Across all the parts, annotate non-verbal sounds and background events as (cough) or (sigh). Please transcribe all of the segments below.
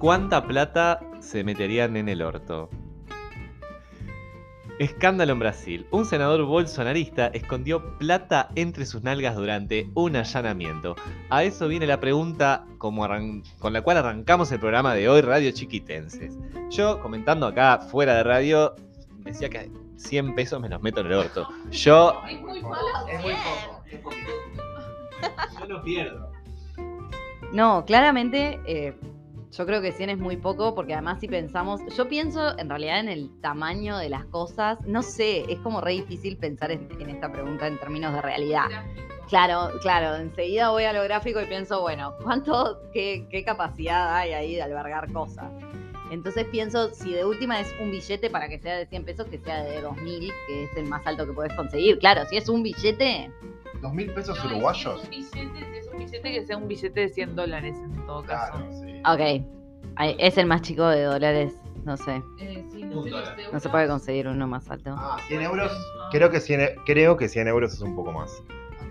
¿Cuánta plata se meterían en el orto? Escándalo en Brasil. Un senador bolsonarista escondió plata entre sus nalgas durante un allanamiento. A eso viene la pregunta como con la cual arrancamos el programa de hoy, Radio Chiquitenses. Yo, comentando acá fuera de radio, decía que 100 pesos me los meto en el orto. Yo, Es muy poco. Es muy poco, es poquito. (laughs) yo no pierdo. No, claramente eh, yo creo que 100 es muy poco porque además si pensamos, yo pienso en realidad en el tamaño de las cosas, no sé, es como re difícil pensar en, en esta pregunta en términos de realidad. Claro, claro, enseguida voy a lo gráfico y pienso, bueno, ¿cuánto, qué, qué capacidad hay ahí de albergar cosas? Entonces pienso, si de última es un billete para que sea de 100 pesos, que sea de 2000, que es el más alto que puedes conseguir. Claro, si es un billete, ¿Dos mil pesos No, uruguayos? Si es, un billete, un billete, que sea un billete de 100 dólares en todo caso. Claro, sí. ok, Ay, es el más chico de dólares, no sé. Eh, sí, Un no, sé, dólar. No se puede conseguir uno más alto. Ah, 100 euros. Creo que 100, e- creo que 100 euros es un poco más.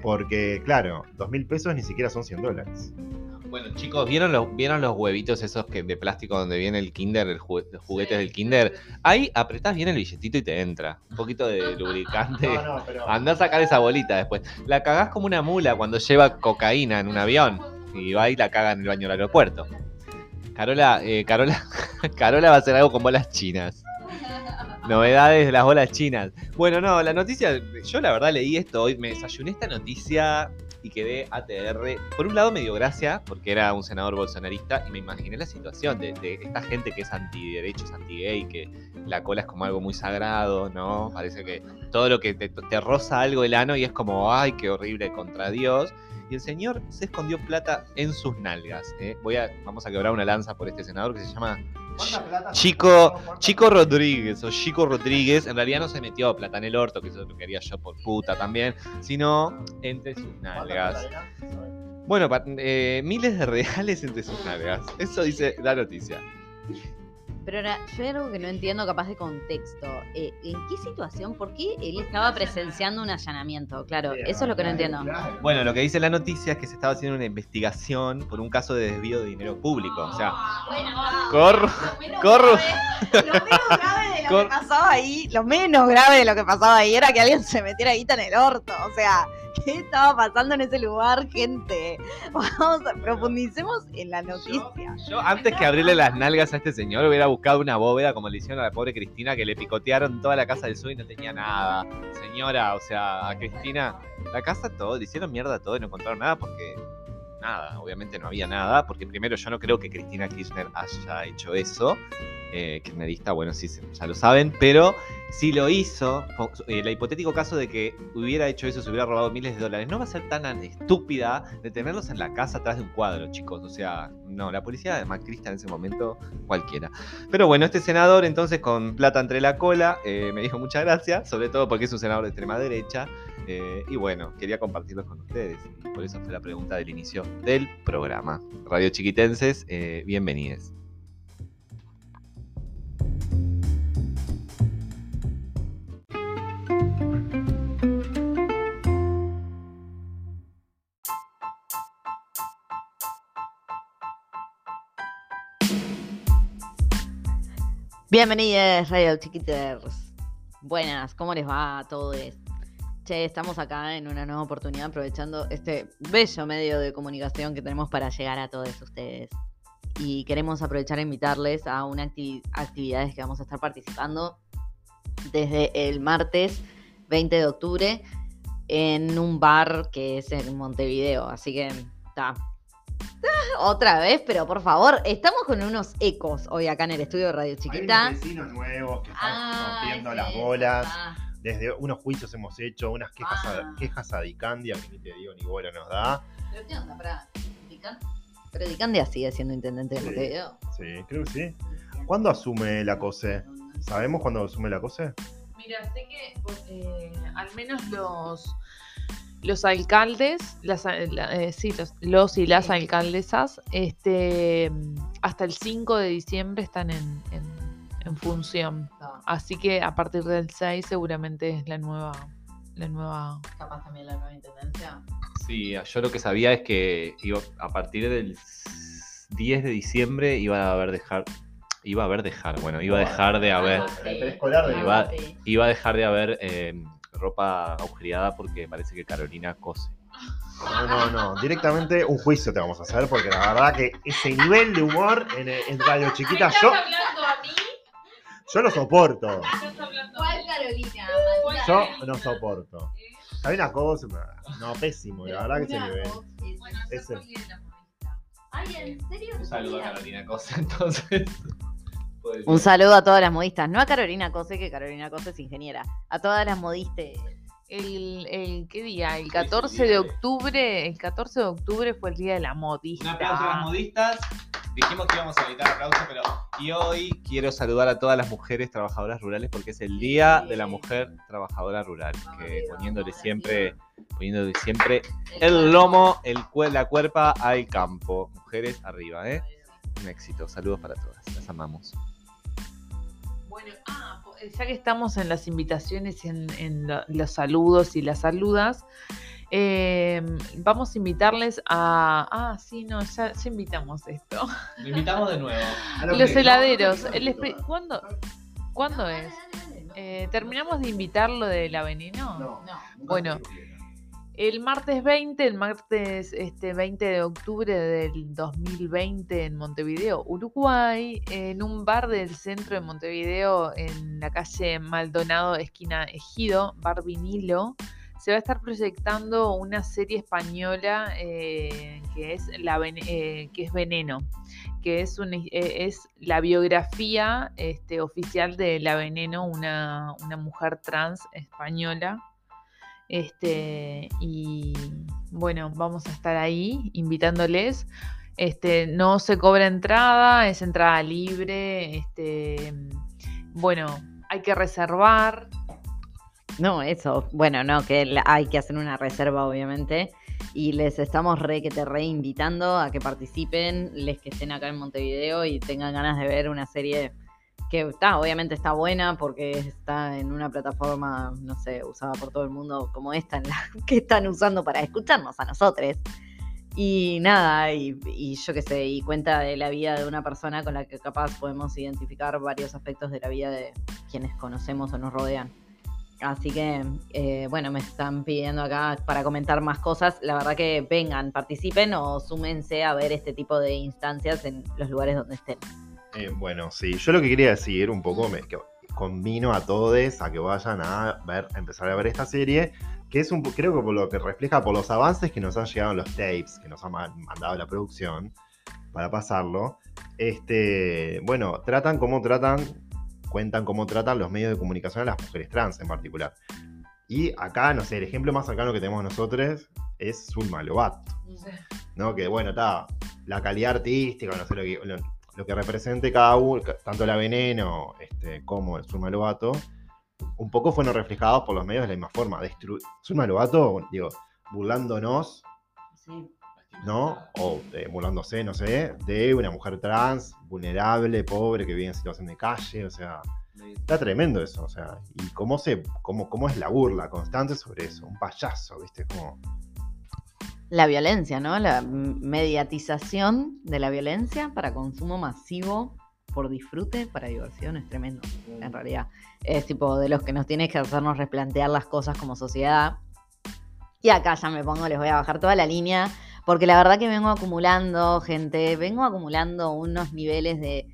Porque, claro, dos mil pesos ni siquiera son 100 dólares. Bueno, chicos, ¿vieron los, ¿vieron los huevitos esos que de plástico donde viene el Kinder, el los juguetes Sí, del Kinder? Ahí apretás bien el billetito y te entra. Un poquito de lubricante. (laughs) No, no, pero. Andá a sacar esa bolita después. La cagás como una mula cuando lleva cocaína en un avión y va y la caga en el baño del aeropuerto. Carola, eh, Carola, (laughs) Carola va a hacer algo con bolas chinas. Novedades de las bolas chinas. Bueno, no, la noticia, yo la verdad leí esto hoy, me desayuné esta noticia y quedé ATR. Por un lado me dio gracia, porque era un senador bolsonarista, y me imaginé la situación de, esta gente que es antiderechos, anti-gay, que la cola es como algo muy sagrado, ¿no? Parece que todo lo que te, roza algo el ano y es como, ay, qué horrible contra Dios. Y el señor se escondió plata en sus nalgas. ¿eh? Voy a, vamos a quebrar una lanza por este senador que se llama. Chico, ¿Cuánta- Chico Rodríguez o Chico Rodríguez, en realidad no se metió plata en el orto, que eso lo quería yo por puta también, sino entre sus nalgas. Bueno, eh, miles de reales entre sus nalgas. Eso dice la noticia. Pero ahora, yo hay algo que no entiendo capaz de contexto. Eh, ¿En qué situación? ¿Por qué él estaba presenciando un allanamiento? Claro, eso es lo que no entiendo. Bueno, lo que dice la noticia es que se estaba haciendo una investigación por un caso de desvío de dinero público. O sea, corro, corro. Lo menos grave de lo que (laughs) pasaba ahí, lo menos grave de lo que pasaba ahí era que alguien se metiera guita en el orto. O sea, (laughs) ¿qué estaba pasando en ese lugar, gente? Vamos, a, profundicemos en la noticia. Yo antes que abrirle las nalgas a este señor hubiera buscado una bóveda como le hicieron a la pobre Cristina que le picotearon toda la casa del sur y no tenía nada. Señora, o sea, a Cristina, la casa todo, le hicieron mierda todo y no encontraron nada porque nada, obviamente no había nada, porque primero yo no creo que Cristina Kirchner haya hecho eso. Eh, kirchnerista, bueno, sí, ya lo saben, pero si lo hizo, po- eh, el hipotético caso de que hubiera hecho eso, se hubiera robado miles de dólares, no va a ser tan estúpida de tenerlos en la casa atrás de un cuadro, chicos. O sea, no, la policía de Macrista en ese momento, cualquiera. Pero bueno, este senador entonces con plata entre la cola, eh, me dijo muchas gracias, sobre todo porque es un senador de extrema derecha. Eh, y bueno, quería compartirlos con ustedes. Por eso fue la pregunta del inicio del programa. Radio Chiquitenses, eh, bienvenidos. Bienvenidos, Radio Chiquiters. Buenas, ¿cómo les va a todos? Che, estamos acá en una nueva oportunidad aprovechando este bello medio de comunicación que tenemos para llegar a todos ustedes. Y queremos aprovechar e invitarles a una acti- actividades que vamos a estar participando desde el martes 20 de octubre en un bar que es en Montevideo. Así que está. Otra vez, pero por favor, estamos con unos ecos hoy acá en el estudio de Radio Hay Chiquita. unos vecinos nuevos que están Ah, rompiendo las bolas. ah. Desde unos juicios hemos hecho, unas quejas, Ah. a, quejas a Dicandia, que ni te digo ni bola nos da. ¿Pero qué onda? Pará, Dican- Pero Dicandia sigue siendo intendente de Sí. Montevideo. Sí, creo que sí. ¿Cuándo asume la COSE? ¿Sabemos cuándo asume la COSE? Mira, sé que eh, al menos los los alcaldes, las, la- eh, sí, los, los y las Sí. alcaldesas, este, hasta el 5 de diciembre están en, en- en función. No, Así que a partir del 6 seguramente es la nueva, la nueva. capaz también la nueva intendencia. Sí, yo lo que sabía es que iba- a partir del 10 de diciembre iba a haber dejar. Iba a haber dejar, bueno, iba a dejar de haber. De Iba- Iba a dejar de haber eh, ropa agujereada porque parece que Carolina cose. No, no, no. Directamente un juicio te vamos a hacer porque la verdad que ese nivel de humor en, en Radio Chiquita ¿Me estás yo, hablando a mí? Yo no soporto. ¿Me ¿Cuál? Carolina? Yo no soporto. Hay una cosa, no, pésimo, la verdad que. Bueno, Ese. de la modista. Ay, ¿en serio? Un saludo a Carolina Cose, (laughs) entonces. Un saludo a todas las modistas, no a Carolina Cose, que Carolina Cose es ingeniera, a todas las modistas. El, el, ¿Qué día? El sí, 14 día de de- octubre. El 14 de octubre fue el día de la modista. Un aplauso a las modistas. Dijimos que íbamos a evitar aplausos, pero. Y hoy quiero saludar a todas las mujeres trabajadoras rurales porque es el Día de la Mujer Trabajadora Rural. Poniéndole siempre, poniéndole siempre el lomo, la cuerpa al campo. Mujeres arriba, ¿eh? Un éxito. Saludos para todas. Las amamos. Bueno, ah, ya que estamos en las invitaciones en, en lo- los saludos y las saludas, eh, vamos a invitarles a. Ah, sí, no, ya, ya invitamos esto. Lo invitamos de nuevo. (laughs) Los heladeros. el espe- ¿Cuándo, ¿Cuándo es? Eh, ¿Terminamos de invitar lo de la veneno? No. Bueno. El martes 20, el martes este, 20 de octubre del 2020 en Montevideo, Uruguay, en un bar del centro de Montevideo, en la calle Maldonado, esquina Ejido, Bar Vinilo, se va a estar proyectando una serie española eh, que, es la, eh, que es Veneno, que eh, es la biografía este, oficial de La Veneno, una, una mujer trans española. Este, y bueno, vamos a estar ahí invitándoles. Este, no se cobra entrada, es entrada libre. Este, bueno, hay que reservar. No, eso, bueno, no, que hay que hacer una reserva, obviamente. Y les estamos re que te reinvitando a que participen, les que estén acá en Montevideo y tengan ganas de ver una serie que está, obviamente está buena porque está en una plataforma, no sé, usada por todo el mundo como esta, (laughs) que están usando para escucharnos a nosotros. Y nada, y, y yo qué sé, y cuenta de la vida de una persona con la que capaz podemos identificar varios aspectos de la vida de quienes conocemos o nos rodean. Así que, eh, bueno, me están pidiendo acá para comentar más cosas. La verdad que vengan, participen o súmense a ver este tipo de instancias en los lugares donde estén. Eh, bueno, sí, yo lo que quería decir un poco, me, que convino a todos a que vayan a ver, empezar a ver esta serie, que es un creo que por lo que refleja por los avances que nos han llegado en los tapes, que nos ha ma- mandado la producción para pasarlo. Este, bueno, tratan como tratan, cuentan cómo tratan los medios de comunicación a las mujeres trans en particular. Y acá, no sé, el ejemplo más cercano que tenemos nosotros es Zulma Lobato. ¿no? Que bueno, está la calidad artística, no sé lo que, lo, que represente cada uno, tanto la veneno este, como el Zulma Lobato, un poco fueron reflejados por los medios de la misma forma. Destru Zulma Lobato, digo, burlándonos, ¿no? O eh, burlándose, no sé, de una mujer trans, vulnerable, pobre, que vive en situación de calle, o sea, está tremendo eso, o sea, y cómo se, cómo, cómo es la burla constante sobre eso, un payaso, ¿viste? Como, La violencia, ¿no? La mediatización de la violencia para consumo masivo, por disfrute, para diversión, es tremendo, en realidad. Es tipo de los que nos tiene que hacernos replantear las cosas como sociedad. Y acá ya me pongo, les voy a bajar toda la línea, porque la verdad que vengo acumulando, gente, vengo acumulando unos niveles de,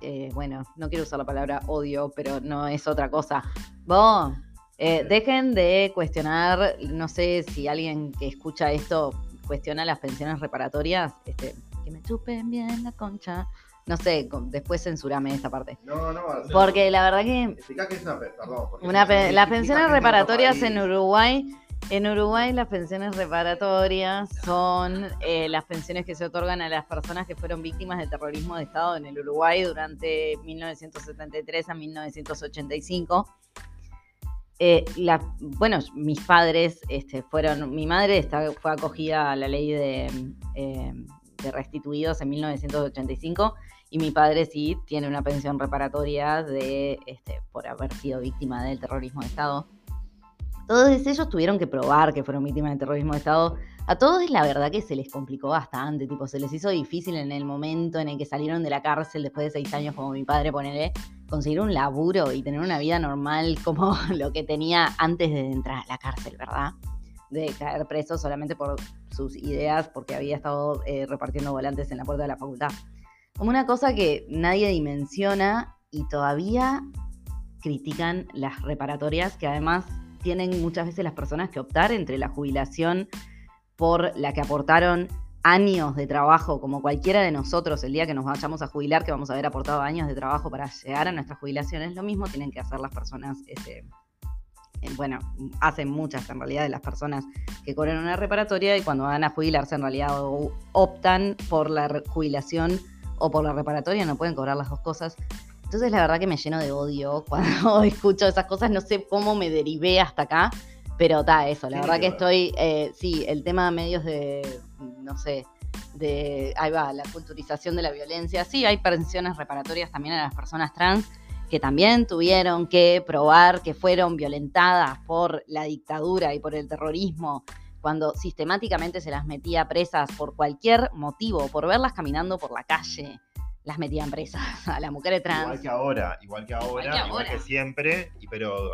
eh, bueno, no quiero usar la palabra odio, pero no es otra cosa. Vos, eh, dejen de cuestionar, no sé si alguien que escucha esto cuestiona las pensiones reparatorias, este, que me chupen bien la concha. No sé, después censurame esta parte. no, no, Porque la verdad que que es una, pe- perdón. una las pensiones reparatorias en. Uruguay, en Uruguay las pensiones reparatorias son eh, las pensiones que se otorgan a las personas que fueron víctimas de terrorismo de Estado en el Uruguay durante 1973 a 1985. Eh, bueno, mis padres este, fueron, mi madre fue acogida a la ley de, eh, restituidos en 1985 y mi padre sí tiene una pensión reparatoria de este, por haber sido víctima del terrorismo de Estado. Todos ellos tuvieron que probar que fueron víctimas de terrorismo de Estado. A todos la verdad que se les complicó bastante, tipo, se les hizo difícil en el momento en el que salieron de la cárcel después de seis años, como mi padre, ponele, conseguir un laburo y tener una vida normal (laughs) como lo que tenía antes de entrar a la cárcel, ¿verdad? De caer preso solamente por sus ideas, porque había estado eh, repartiendo volantes en la puerta de la facultad. Como una cosa que nadie dimensiona y todavía critican las reparatorias, que además tienen muchas veces las personas que optar entre la jubilación por la que aportaron años de trabajo, como cualquiera de nosotros, el día que nos vayamos a jubilar, que vamos a haber aportado años de trabajo para llegar a nuestra jubilación, es lo mismo tienen que hacer las personas, este, eh, bueno, hacen muchas en realidad de las personas que cobran una reparatoria y cuando van a jubilarse en realidad optan por la jubilación o por la reparatoria, no pueden cobrar las dos cosas. Entonces la verdad que me lleno de odio (laughs) cuando (laughs) escucho esas cosas, no sé cómo me derivé hasta acá, pero está eso, la verdad que estoy, eh, sí, el tema de medios de, no sé, de, ahí va, la culturización de la violencia, sí, hay pensiones reparatorias también a las personas trans que también tuvieron que probar que fueron violentadas por la dictadura y por el terrorismo, cuando sistemáticamente se las metía presas por cualquier motivo, por verlas caminando por la calle, las metían presas (laughs) a las mujeres trans. Igual que ahora, igual que ahora, que igual que, siempre, y pero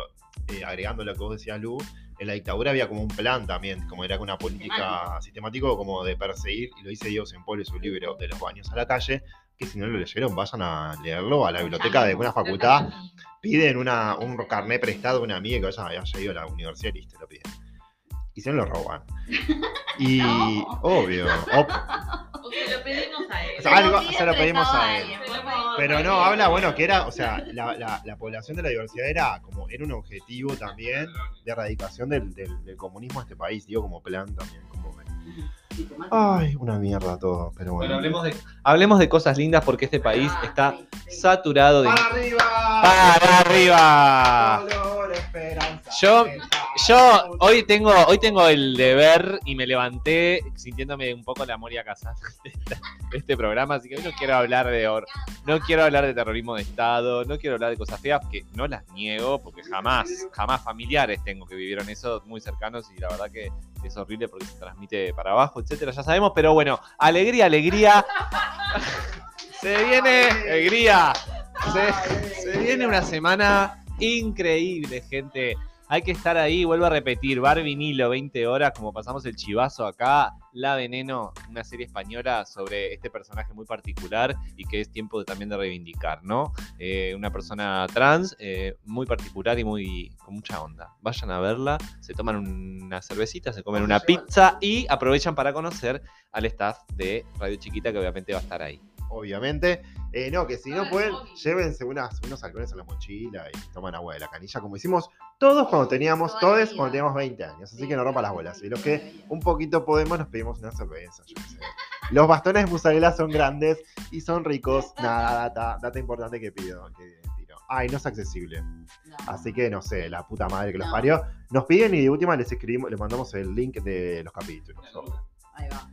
eh, agregando lo que vos decías, Lu, en la dictadura había como un plan también, como era una política sistemático como de perseguir, y lo dice Diego Sempol en su libro de los baños a la calle, que si no lo leyeron, vayan a leerlo a la biblioteca de una facultad, piden una, un carnet prestado a una amiga que vaya, haya ido a la universidad y listo, lo piden. Y se lo roban. (laughs) Y obvio, (laughs) op- algo se lo pedimos a él. Pero no, habla, bueno, que era, o sea, la, la- la población de la diversidad era como, era un objetivo también de erradicación del, del- del comunismo a este país, digo, como plan también, como... Ay, una mierda todo, pero Bueno, bueno. hablemos de, hablemos de cosas lindas porque este país está saturado de... ¡Para arriba! ¡Para arriba! Dolor, esperanza, Yo-. Yo hoy tengo, hoy tengo el deber y me levanté sintiéndome un poco la Moria Casas (laughs) de esta- de este programa, así que hoy no quiero hablar de or- no quiero hablar de terrorismo de Estado, no quiero hablar de cosas feas, que no las niego, porque jamás, jamás familiares tengo que vivieron eso muy cercanos y la verdad que es horrible porque se transmite para abajo, etcétera, ya sabemos, pero bueno, alegría, alegría. (laughs) Se viene alegría. Se, se viene una semana increíble, gente. Hay que estar ahí, vuelvo a repetir, Bar Vinilo, 20 horas, como pasamos el chivazo acá, La Veneno, una serie española sobre este personaje muy particular y que es tiempo de- también de reivindicar, ¿no? Eh, una persona trans eh, muy particular y muy con mucha onda. Vayan a verla, se toman una cervecita, se comen una pizza y aprovechan para conocer al staff de Radio Chiquita que obviamente va a estar ahí. Obviamente. Eh, no, que si no pueden, llévense unas, unos alcoholes en la mochila y toman agua de la canilla, como hicimos todos cuando teníamos, todos cuando teníamos 20 años. Así que no rompa las bolas. Y los que un poquito podemos, nos pedimos una cerveza, yo qué sé. Los bastones de mozzarella son grandes y son ricos. (laughs) Nada, data, data importante que pido. Que. Ay, no es accesible. Así que no sé, la puta madre que los No. parió. Nos piden y de última les escribimos, les mandamos el link de los capítulos. Ahí va.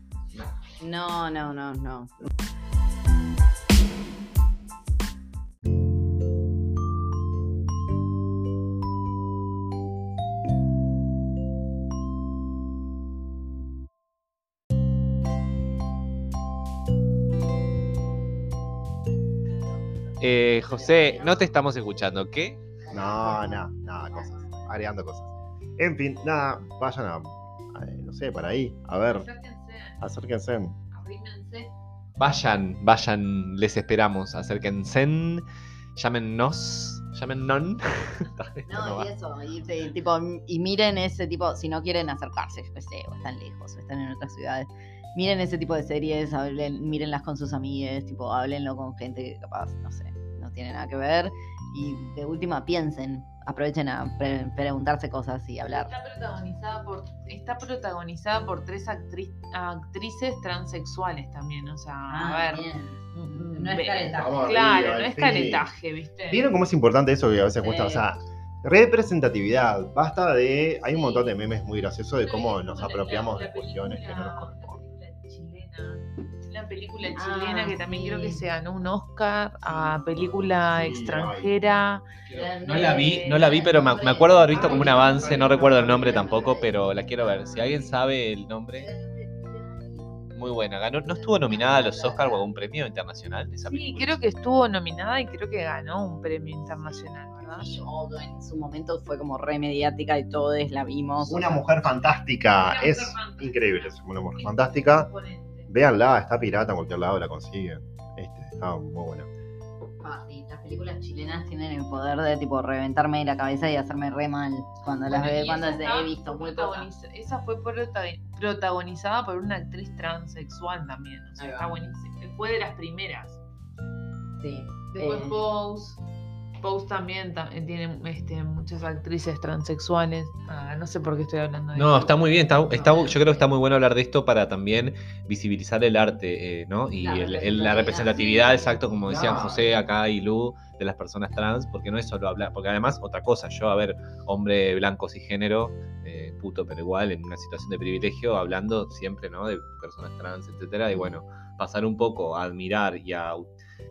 No, no, no, no. Eh, José, no te estamos escuchando, ¿qué? No, no, nada, cosas. Agregando cosas. En fin, nada, vayan a, a- no sé, para ahí. A ver, Acérquense, acérquense. arrímense. Vayan, vayan, les esperamos, acérquense, llámennos, llámennos. (laughs) No No, y eso, y, te- tipo, y miren ese tipo, si no quieren acercarse, yo qué sé, o están lejos, o están en otras ciudades, miren ese tipo de series, hablen, mírenlas con sus amigues, tipo, háblenlo con gente que capaz, no sé, no tiene nada que ver, y de última piensen, aprovechen a pre- preguntarse cosas y hablar. Está protagonizada por, está protagonizada por tres actri- actrices transexuales también, o sea, Ah, a ver. mm, No es. Vamos Claro, arriba, no es fin. caretaje, ¿viste? ¿Vieron cómo es importante eso que a veces cuesta? O Sí. sea, representatividad. Basta de. Hay un montón de memes muy graciosos de cómo nos apropiamos de cuestiones que no nos corresponden. La película chilena, Ah, que también creo que sí. se ganó un Oscar a película Sí, extranjera. No la vi, no la vi, pero me, me acuerdo haber visto como un avance, no recuerdo el nombre tampoco, pero la quiero ver. Si alguien sabe el nombre, muy buena. Ganó, ¿No estuvo nominada a los Oscars o a un premio internacional esa Sí, película? creo que estuvo nominada y creo que ganó un premio internacional, ¿verdad? Yo, en su momento fue como re mediática y todos la vimos. o Una sea, mujer fantástica. Una Es mujer fantástica. increíble, es una mujer fantástica. Imponente. Véanla, está pirata en cualquier lado, la consiguen. Este, está muy buena. Ah, sí, las películas chilenas tienen el poder de tipo reventarme la cabeza y hacerme re mal cuando las ve, cuando esa he visto fue muy Esa fue prota- protagonizada por una actriz transexual también. O sea, Ahí está buenísima. Fue de las primeras. Sí. Después Eh, Pose. Pose también ta- eh, tiene este, muchas actrices transexuales. Ah, no sé por qué estoy hablando de No, esto. está muy bien. Está, está- yo creo que está muy bueno hablar de esto para también visibilizar el arte, eh, ¿no? Y La el- el- la representatividad. representatividad, exacto, como decían Claro. José acá y Lu, de las personas trans, porque no es solo hablar, porque además otra cosa, yo a ver, hombre blanco cisgénero, eh, puto pero igual, en una situación de privilegio, hablando siempre, ¿no? De personas trans, etcétera, y bueno, pasar un poco a admirar y a,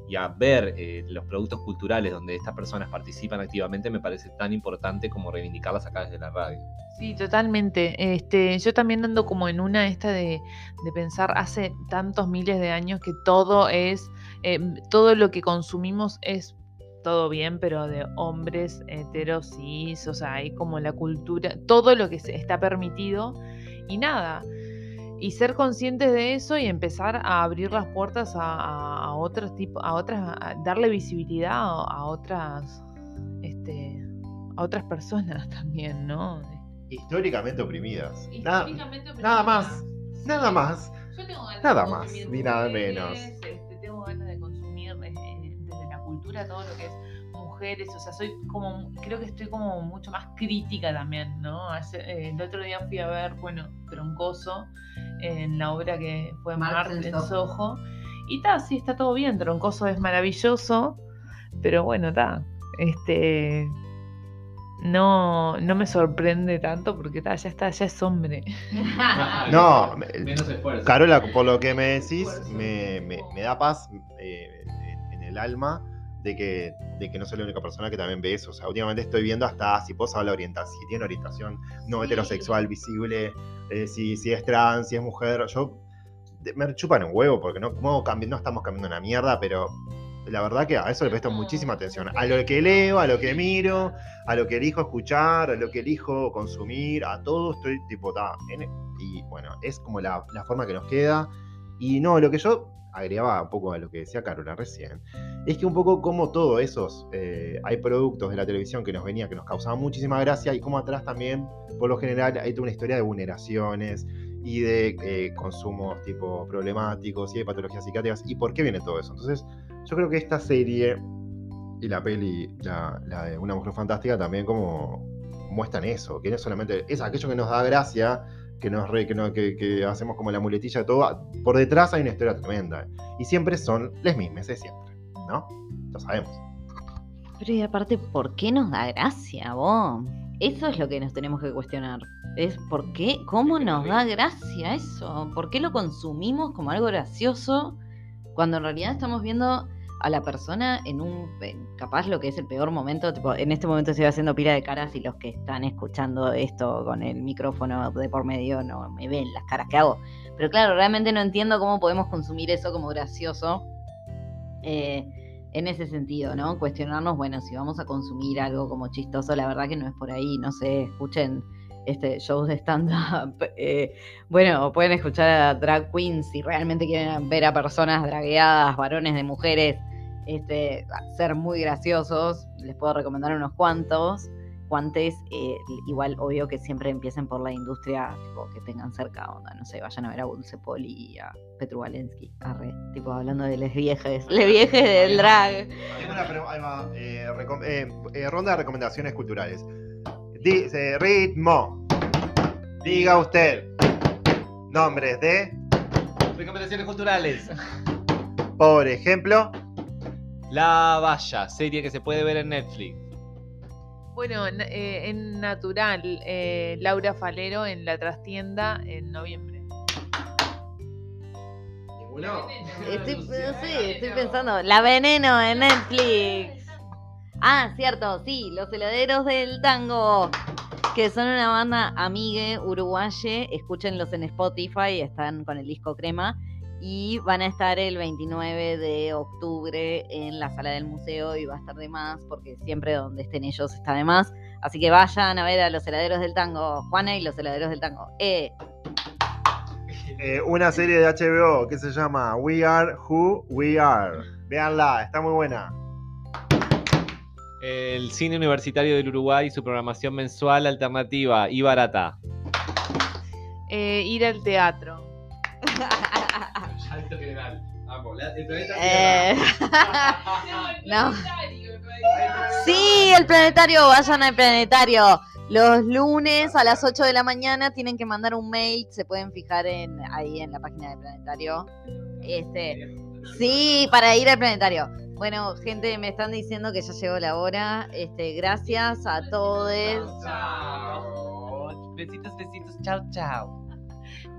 y a ver eh, los productos culturales donde estas personas participan activamente me parece tan importante como reivindicarlas acá desde la radio. Sí, totalmente. Este, yo también ando como en una esta de, de pensar hace tantos miles de años que todo es, eh, todo lo que consumimos es todo bien, pero de hombres heteros, cis, o sea, hay como la cultura, todo lo que está permitido y nada. Y ser conscientes de eso y empezar a abrir las puertas a, a- a otros tipos, a otras, a darle visibilidad a, a otras, este, a otras personas (laughs) también, ¿no? Históricamente oprimidas. Nada, Históricamente nada oprimidas. más. Nada más. Yo tengo ganas Nada de más, ni nada menos. este, tengo ganas de consumir eh, desde la cultura todo lo que es mujeres, o sea, soy como, creo que estoy como mucho más crítica también, ¿no? Hace- eh, el otro día fui a ver, bueno, Troncoso, en la obra que fue Marx en Soho. Soho, y está, sí, está todo bien, Troncoso es maravilloso, pero bueno, está, este... No, no me sorprende tanto porque ta, ya está, ya es hombre. (laughs) No, menos esfuerzo. Carola, por lo que me decís, me, me- me da paz eh, en el alma de que, de que no soy la única persona que también ve eso. O sea, últimamente estoy viendo hasta si puedo hablar orientación, si tiene orientación no Sí. heterosexual visible, eh, si, si es trans, si es mujer. Yo me chupan un huevo porque no, no, no estamos cambiando una mierda, pero la verdad que a eso le presto muchísima atención. A lo que leo, a lo que miro, a lo que elijo escuchar, a lo que elijo consumir, a todo estoy tipo, ta, en- y bueno, es como la, la forma que nos queda. Y no, lo que yo agregaba un poco a lo que decía Carola recién, es que un poco como todos esos, eh, hay productos de la televisión que nos venía, que nos causaban muchísima gracia, y como atrás también, por lo general, hay toda una historia de vulneraciones y de eh, consumos tipo problemáticos y de patologías psiquiátricas, y por qué viene todo eso. Entonces, yo creo que esta serie y la peli, la, la de Una Mujer Fantástica, también como muestran eso, que no es solamente, es aquello que nos da gracia, que, nos re- que, no- que- que hacemos como la muletilla de todo, por detrás hay una historia tremenda. Y siempre son las mismas, es siempre, ¿no? Lo sabemos. Pero y aparte, ¿por qué nos da gracia, vos? Eso es lo que nos tenemos que cuestionar. Es por qué, cómo nos da gracia eso. ¿Por qué lo consumimos como algo gracioso cuando en realidad estamos viendo a la persona en un, capaz lo que es el peor momento? Tipo, en este momento estoy haciendo pila de caras y los que están escuchando esto con el micrófono de por medio no me ven las caras que hago. Pero claro, realmente no entiendo cómo podemos consumir eso como gracioso. Eh, en ese sentido, ¿no? Cuestionarnos, bueno, si vamos a consumir algo como chistoso, la verdad que no es por ahí, no sé, escuchen este shows de stand-up. (laughs) eh, bueno, pueden escuchar a drag queens si realmente quieren ver a personas dragueadas, varones de mujeres, este, ser muy graciosos. Les puedo recomendar unos cuantos. Guantes, eh, igual obvio que siempre empiecen por la industria tipo, que tengan cerca, onda, no sé, vayan a ver a Dulce Poli y a Petru Valensky, arre, tipo hablando de les viejes, les viejes del drag. Tengo una eh, eh, eh, ronda de recomendaciones culturales. Dice ritmo. Diga usted. Nombres de, Recomendaciones culturales. por ejemplo, La Valla, serie que se puede ver en Netflix. Bueno, eh, en Natural, eh, Laura Falero en la trastienda en noviembre. Estoy, sí, estoy pensando. La Veneno en Netflix. Ah, cierto, sí, Los Heladeros del Tango. Que son una banda amigue uruguaye. Escúchenlos en Spotify, están con el disco Crema. Y van a estar el 29 de octubre en la sala del museo y va a estar de más, porque siempre donde estén ellos está de más. Así que vayan a ver a los heladeros del tango. Juana y los heladeros del tango. Eh, Eh, una serie de HBO que se llama We Are Who We Are. Véanla, está muy buena. El cine universitario del Uruguay y su programación mensual alternativa y barata. Eh, ir al teatro. (laughs) (laughs) Alto general. eh, (laughs) no. Sí, el planetario, vayan al planetario. Los lunes a las 8 de la mañana tienen que mandar un mail, se pueden fijar en ahí en la página del planetario. Este, sí, para ir al planetario. Bueno, gente, me están diciendo que ya llegó la hora. Este, gracias a todos. Besitos, besitos. Chao, chao.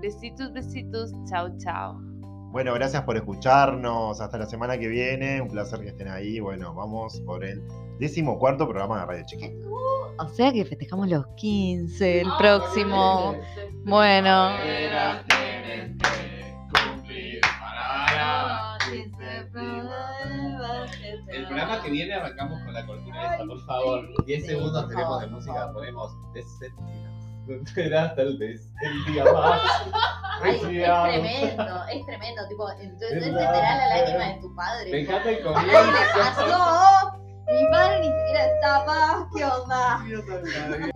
Besitos, besitos. Chao, chao. Bueno, gracias por escucharnos. Hasta la semana que viene. Un placer que estén ahí. Bueno, vamos por el décimo cuarto programa de Radio Chiquita. O sea que festejamos los 15 el próximo. Bueno. El programa que viene arrancamos con la cortina esa, por favor. 10 segundos tenemos de música, ponemos descendidas. (laughs) Será tal vez el día más. (laughs) Ay, es tremendo, es tremendo. Tipo, entonces entenderá la lágrima de tu padre. Me encanta el comienzo. ¿qué pasó? Mi padre ni siquiera estaba. ¿Qué onda?